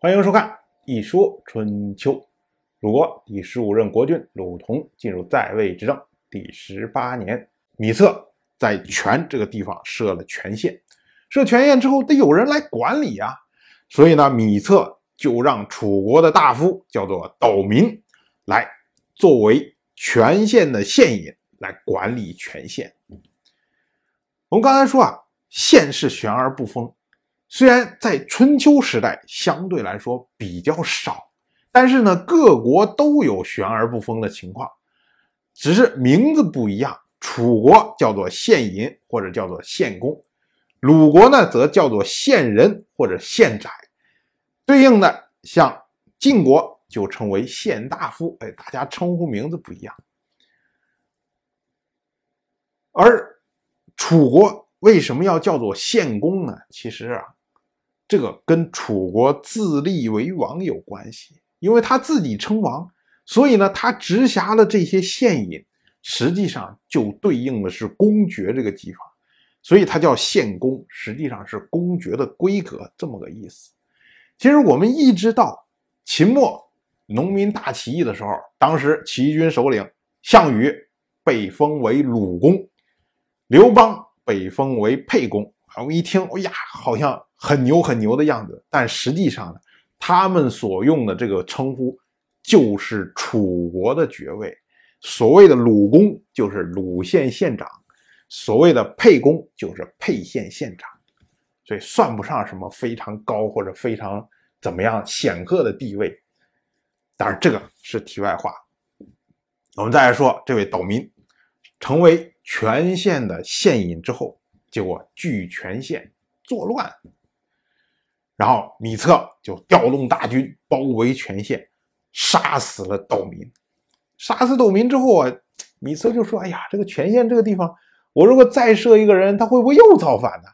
欢迎收看《一说春秋》。鲁国第十五任国君鲁同进入在位执政第十八年，米策在权这个地方设了权县。设权县之后，得有人来管理啊，所以呢，米策就让楚国的大夫叫做斗民来作为权县的县尹来管理权县。我们刚才说啊，县是悬而不封。虽然在春秋时代相对来说比较少，但是呢，各国都有悬而不封的情况，只是名字不一样。楚国叫做献银或者叫做献公，鲁国呢则叫做献人或者献宰。对应的像晋国就称为献大夫，哎，大家称呼名字不一样。而楚国为什么要叫做献公呢？其实啊。这个跟楚国自立为王有关系，因为他自己称王，所以呢，他直辖的这些县尹，实际上就对应的是公爵这个级法，所以他叫县公，实际上是公爵的规格这么个意思。其实我们一直到秦末农民大起义的时候，当时起义军首领项羽被封为鲁公，刘邦被封为沛公。我们一听，哎呀，好像。很牛很牛的样子，但实际上呢，他们所用的这个称呼就是楚国的爵位。所谓的鲁公就是鲁县县长，所谓的沛公就是沛县县长，所以算不上什么非常高或者非常怎么样显赫的地位。当然，这个是题外话。我们再来说这位斗民，成为全县的县尹之后，结果据全县作乱。然后米策就调动大军包围全县，杀死了斗民。杀死斗民之后啊，米策就说：“哎呀，这个全县这个地方，我如果再设一个人，他会不会又造反呢？”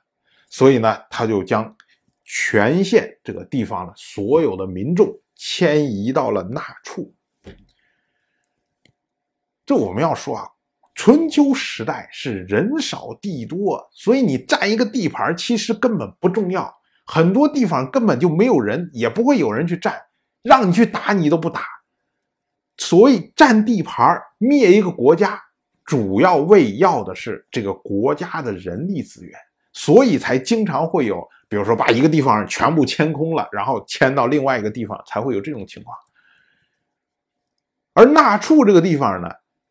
所以呢，他就将全县这个地方的所有的民众迁移到了那处。这我们要说啊，春秋时代是人少地多，所以你占一个地盘其实根本不重要。很多地方根本就没有人，也不会有人去占，让你去打你都不打。所以占地盘灭一个国家，主要为要的是这个国家的人力资源，所以才经常会有，比如说把一个地方全部迁空了，然后迁到另外一个地方，才会有这种情况。而纳处这个地方呢，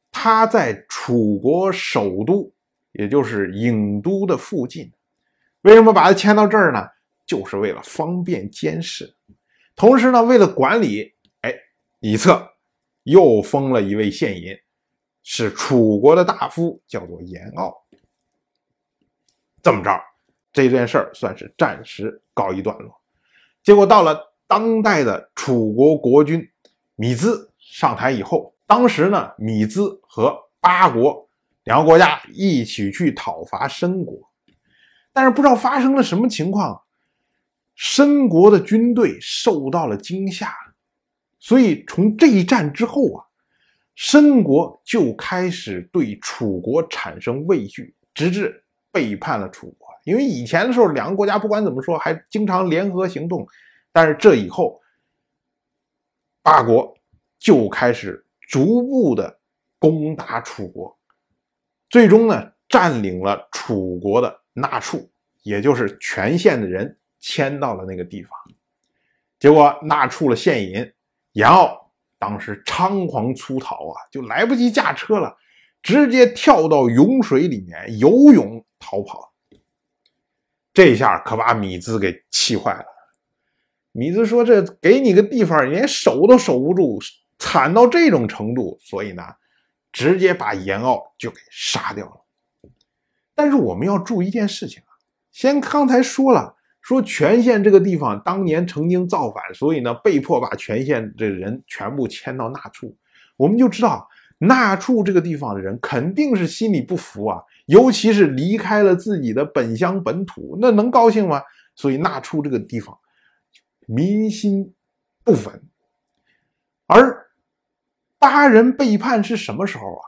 它在楚国首都，也就是郢都的附近，为什么把它迁到这儿呢？就是为了方便监视，同时呢，为了管理，哎，以策又封了一位县尹，是楚国的大夫，叫做严傲。这么着，这件事儿算是暂时告一段落。结果到了当代的楚国国君米兹上台以后，当时呢，米兹和八国两个国家一起去讨伐申国，但是不知道发生了什么情况。申国的军队受到了惊吓，所以从这一战之后啊，申国就开始对楚国产生畏惧，直至背叛了楚国。因为以前的时候，两个国家不管怎么说，还经常联合行动，但是这以后，八国就开始逐步的攻打楚国，最终呢，占领了楚国的那处，也就是全县的人。迁到了那个地方，结果那处了现银严傲，当时仓皇出逃啊，就来不及驾车了，直接跳到涌水里面游泳逃跑。这下可把米兹给气坏了。米兹说：“这给你个地方，连守都守不住，惨到这种程度，所以呢，直接把严傲就给杀掉了。”但是我们要注意一件事情啊，先刚才说了。说全县这个地方当年曾经造反，所以呢被迫把全县这人全部迁到那处。我们就知道那处这个地方的人肯定是心里不服啊，尤其是离开了自己的本乡本土，那能高兴吗？所以那处这个地方民心不稳。而八人背叛是什么时候啊？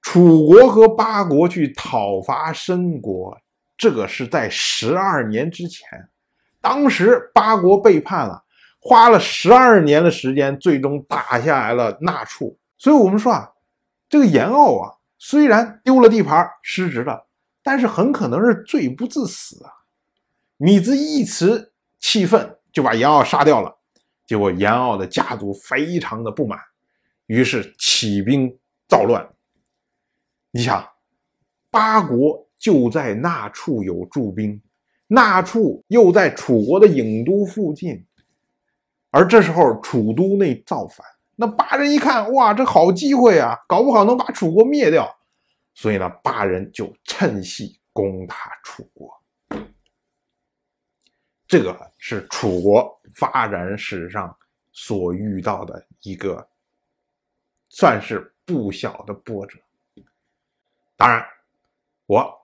楚国和八国去讨伐申国。这个是在十二年之前，当时八国背叛了，花了十二年的时间，最终打下来了那处。所以，我们说啊，这个严傲啊，虽然丢了地盘，失职了，但是很可能是罪不至死啊。米兹一时气愤，就把严傲杀掉了。结果，严傲的家族非常的不满，于是起兵造乱。你想，八国就在那处有驻兵，那处又在楚国的郢都附近，而这时候楚都内造反。那八人一看，哇，这好机会啊，搞不好能把楚国灭掉。所以呢，八人就趁隙攻打楚国。这个是楚国发展史上所遇到的一个，算是不小的波折。当然，我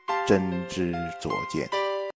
真知灼见。